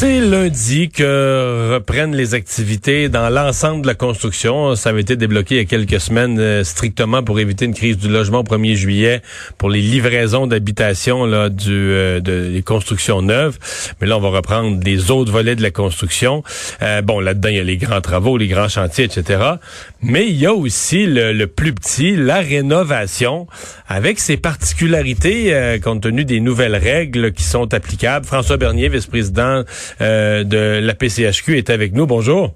C'est lundi que reprennent les activités dans l'ensemble de la construction. Ça avait été débloqué il y a quelques semaines euh, strictement pour éviter une crise du logement au 1er juillet pour les livraisons d'habitation là du euh, de, des constructions neuves. Mais là, on va reprendre les autres volets de la construction. Euh, bon, là-dedans, il y a les grands travaux, les grands chantiers, etc. Mais il y a aussi le, le plus petit, la rénovation, avec ses particularités compte tenu des nouvelles règles qui sont applicables. François Bernier, vice-président euh, de la PCHQ est avec nous. Bonjour.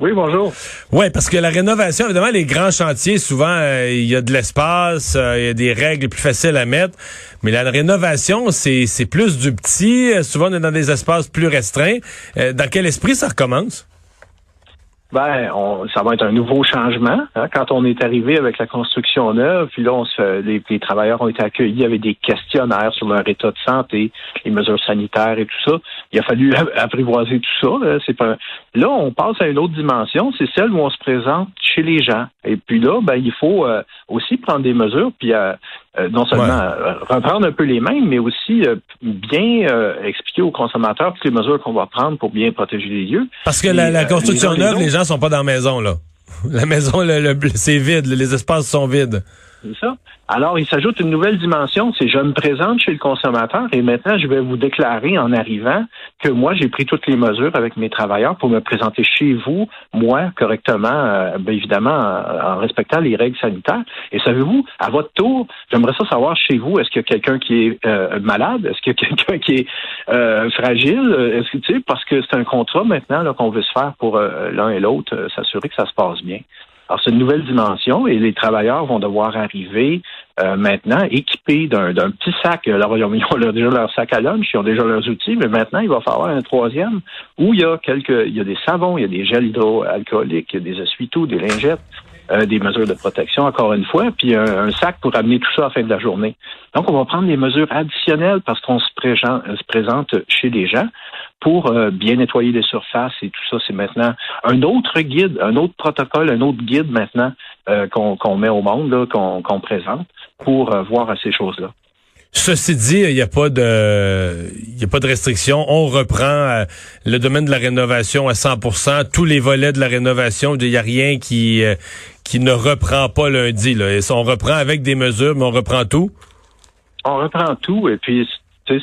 Oui, bonjour. Oui, parce que la rénovation, évidemment, les grands chantiers, souvent, euh, il y a de l'espace, euh, il y a des règles plus faciles à mettre. Mais la rénovation, c'est, c'est plus du petit. souvent, on est dans des espaces plus restreints. dans quel esprit ça recommence? Ben, on, ça va être un nouveau changement. Hein, quand on est arrivé avec la construction neuve, puis là, on se, les, les, travailleurs ont été accueillis avec des questionnaires sur leur état de santé, les mesures sanitaires et tout ça. Il a fallu apprivoiser tout ça. Là, c'est pas... là on passe à une autre dimension, c'est celle où on se présente chez les gens. Et puis là, ben, il faut euh, aussi prendre des mesures, puis euh, non seulement euh, reprendre un peu les mêmes, mais aussi euh, bien expliquer aux consommateurs toutes les mesures qu'on va prendre pour bien protéger les lieux. Parce que la, construction neuve, les gens sont pas dans la maison, là. La maison, c'est vide, les espaces sont vides. C'est ça. Alors, il s'ajoute une nouvelle dimension, c'est je me présente chez le consommateur et maintenant je vais vous déclarer en arrivant que moi j'ai pris toutes les mesures avec mes travailleurs pour me présenter chez vous, moi correctement, euh, bien évidemment en, respectant les règles sanitaires. Et savez-vous, à votre tour, j'aimerais ça savoir chez vous, est-ce qu'il y a quelqu'un qui est euh, malade, est-ce qu'il y a quelqu'un qui est euh, fragile, est-ce que tu sais, parce que c'est un contrat maintenant qu'on veut se faire pour l'un et l'autre, s'assurer que ça se passe bien. Alors, c'est une nouvelle dimension et les travailleurs vont devoir arriver euh, maintenant équipés d'un, petit sac. Alors, ils ont, déjà leur sac à lunch, ils ont déjà leurs outils, mais maintenant, il va falloir un troisième où il y a quelques, il y a des savons, il y a des gels hydroalcooliques, il y a des essuie-tout, des lingettes. Euh, des mesures de protection, encore une fois, puis un, sac pour amener tout ça à la fin de la journée. Donc, on va prendre des mesures additionnelles parce qu'on se, se présente chez les gens pour euh, bien nettoyer les surfaces et tout ça. C'est maintenant un autre guide, un autre protocole, un autre guide maintenant euh, qu'on met au monde, qu'on présente pour voir à ces choses-là. Ceci dit, il n'y a pas de, il restriction. On reprend le domaine de la rénovation à 100%, tous les volets de la rénovation. Il n'y a rien qui, qui ne reprend pas lundi. Là. On reprend avec des mesures, mais on reprend tout? On reprend tout. Et puis,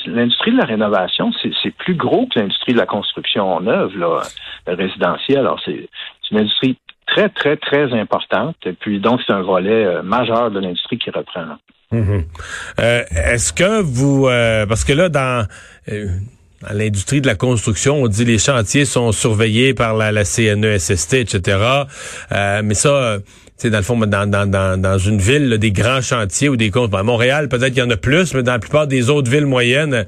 l'industrie de la rénovation, c'est plus gros que l'industrie de la construction neuve, là, résidentielle. Alors, c'est une industrie très, très, très importante. Et puis, donc, c'est un volet euh, majeur de l'industrie qui reprend. Mm-hmm. Euh, est-ce que vous... Euh, parce que là, dans dans l'industrie de la construction, on dit les chantiers sont surveillés par la, la CNESST, etc. Euh, mais ça, c'est dans le fond, dans, dans, dans, dans une ville, des grands chantiers ou des comptes. À Montréal, peut-être qu'il y en a plus, mais dans la plupart des autres villes moyennes,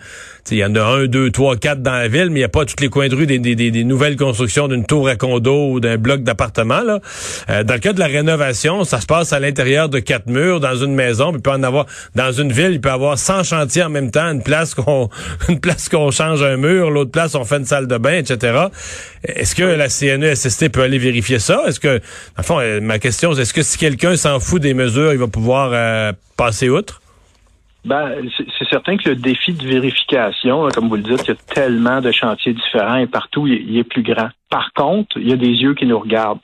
il y en a un, deux, trois, quatre dans la ville, mais il n'y a pas toutes les coins de rue des, des, des, nouvelles constructions d'une tour à condo ou d'un bloc d'appartement. Là. Euh, dans le cas de la rénovation, ça se passe à l'intérieur de quatre murs dans une maison. Puis il peut en avoir dans une ville, il peut y avoir 100 chantiers en même temps, une place qu'on une place qu'on change un mur, l'autre place on fait une salle de bain, etc. Est-ce que la CNESST peut aller vérifier ça? Est-ce que, en fond, euh, ma question, est-ce que si quelqu'un s'en fout des mesures, il va pouvoir euh, passer outre? Ben, c'est certain que le défi de vérification, comme vous le dites, il y a tellement de chantiers différents et partout, il est plus grand. Par contre, il y a des yeux qui nous regardent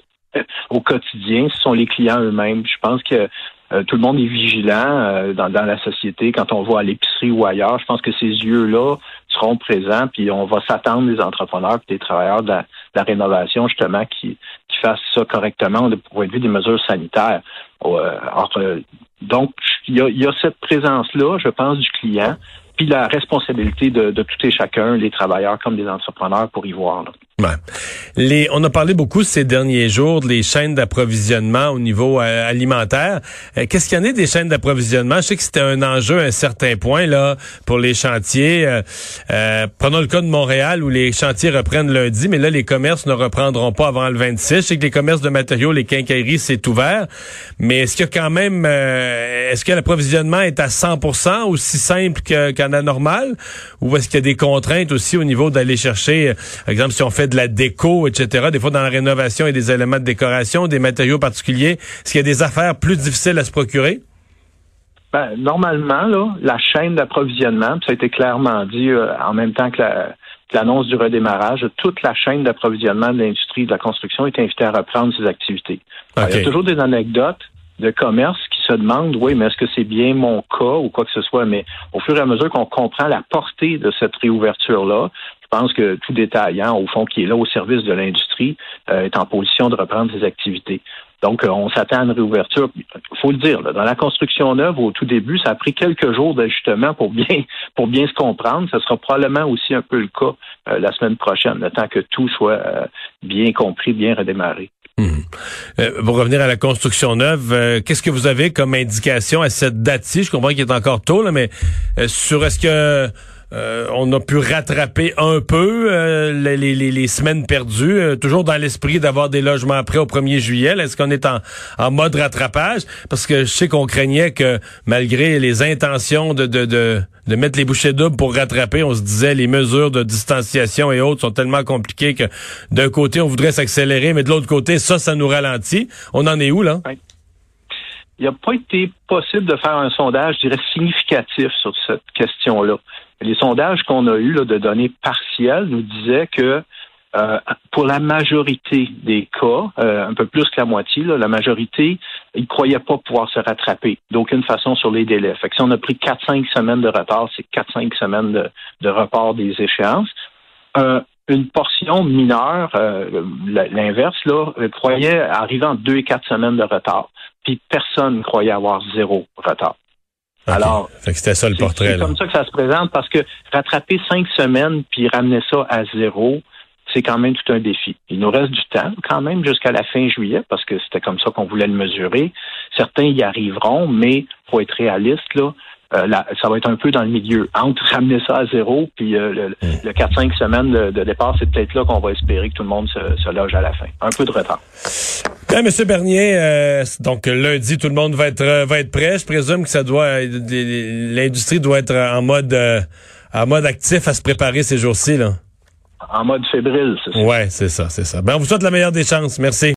au quotidien. Ce sont les clients eux-mêmes. Je pense que euh, tout le monde est vigilant euh, dans, la société quand on va à l'épicerie ou ailleurs. Je pense que ces yeux-là seront présents, puis on va s'attendre des entrepreneurs et des travailleurs de la, rénovation, justement, qui, qui fassent ça correctement du point de vue des mesures sanitaires. Euh, donc, il y a, cette présence-là, je pense, du client, puis la responsabilité de, de tout et chacun, les travailleurs comme les entrepreneurs, pour y voir. Les, on a parlé beaucoup ces derniers jours des chaînes d'approvisionnement au niveau euh, alimentaire. Euh, qu'est-ce qu'il y en a des chaînes d'approvisionnement? Je sais que c'était un enjeu à un certain point là pour les chantiers. Euh, prenons le cas de Montréal où les chantiers reprennent lundi, mais là, les commerces ne reprendront pas avant le 26. Je sais que les commerces de matériaux, les quincailleries, c'est ouvert. Mais est-ce qu'il y a quand même... est-ce que l'approvisionnement est à 100% aussi simple qu'en a normal? Ou est-ce qu'il y a des contraintes aussi au niveau d'aller chercher, par exemple, si on fait de la déco, etc. Des fois, dans la rénovation, il y a des éléments de décoration, des matériaux particuliers. Est-ce qu'il y a des affaires plus difficiles à se procurer? Ben, normalement, là, la chaîne d'approvisionnement, ça a été clairement dit euh, en même temps que l'annonce du redémarrage, toute la chaîne d'approvisionnement de l'industrie de la construction est invitée à reprendre ses activités. il y a toujours des anecdotes de commerce qui se demandent, oui, mais est-ce que c'est bien mon cas ou quoi que ce soit? Mais au fur et à mesure qu'on comprend la portée de cette réouverture-là, pense que tout détaillant, au fond, qui est là au service de l'industrie, euh, est en position de reprendre ses activités. Donc, euh, on s'attend à une réouverture. Il faut le dire, dans la construction neuve, au tout début, ça a pris quelques jours d'ajustement pour bien pour bien se comprendre. Ce sera probablement aussi un peu le cas euh, la semaine prochaine, le temps que tout soit bien compris, bien redémarré. Hum. pour revenir à la construction neuve, qu'est-ce que vous avez comme indication à cette date-ci? Je comprends qu'il est encore tôt, là, mais sur est-ce que euh, on a pu rattraper un peu euh, les, semaines perdues, euh, toujours dans l'esprit d'avoir des logements prêts au 1er juillet. Est-ce qu'on est en, mode rattrapage? Parce que je sais qu'on craignait que malgré les intentions de, de, de, de, mettre les bouchées doubles pour rattraper, on se disait les mesures de distanciation et autres sont tellement compliquées que d'un côté, on voudrait s'accélérer, mais de l'autre côté, ça, ça nous ralentit. On en est où, là? Il n'a pas été possible de faire un sondage, je dirais, significatif sur cette question-là. Les sondages qu'on a eus de données partielles nous disaient que euh, pour la majorité des cas, euh, un peu plus que la moitié, la majorité, ils ne croyaient pas pouvoir se rattraper d'aucune façon sur les délais. Fait que si on a pris 4-5 semaines de retard, c'est 4-5 semaines de, de, report des échéances. Euh, une portion mineure, l'inverse, là, croyait arriver en 2 et 4 semaines de retard. Puis personne ne croyait avoir zéro retard. Alors, c'était ça le portrait. C'est comme ça que ça se présente parce que rattraper cinq semaines puis ramener ça à zéro, c'est quand même tout un défi. Il nous reste du temps quand même jusqu'à la fin juillet parce que c'était comme ça qu'on voulait le mesurer. Certains y arriveront, mais faut être réaliste là. Euh, ça va être un peu dans le milieu. Entre ramener ça à zéro, puis euh, le, hmm. le 4-5 semaines de, départ, c'est peut-être là qu'on va espérer que tout le monde se, loge à la fin. Un peu de retard. Monsieur Bernier, euh, donc lundi, tout le monde va être va être prêt. Je présume que ça doit l'industrie doit être en mode en mode actif à se préparer ces jours-ci là. En mode fébrile, c'est ça. Ouais, c'est ça, c'est ça. Ben on vous souhaite la meilleure des chances. Merci.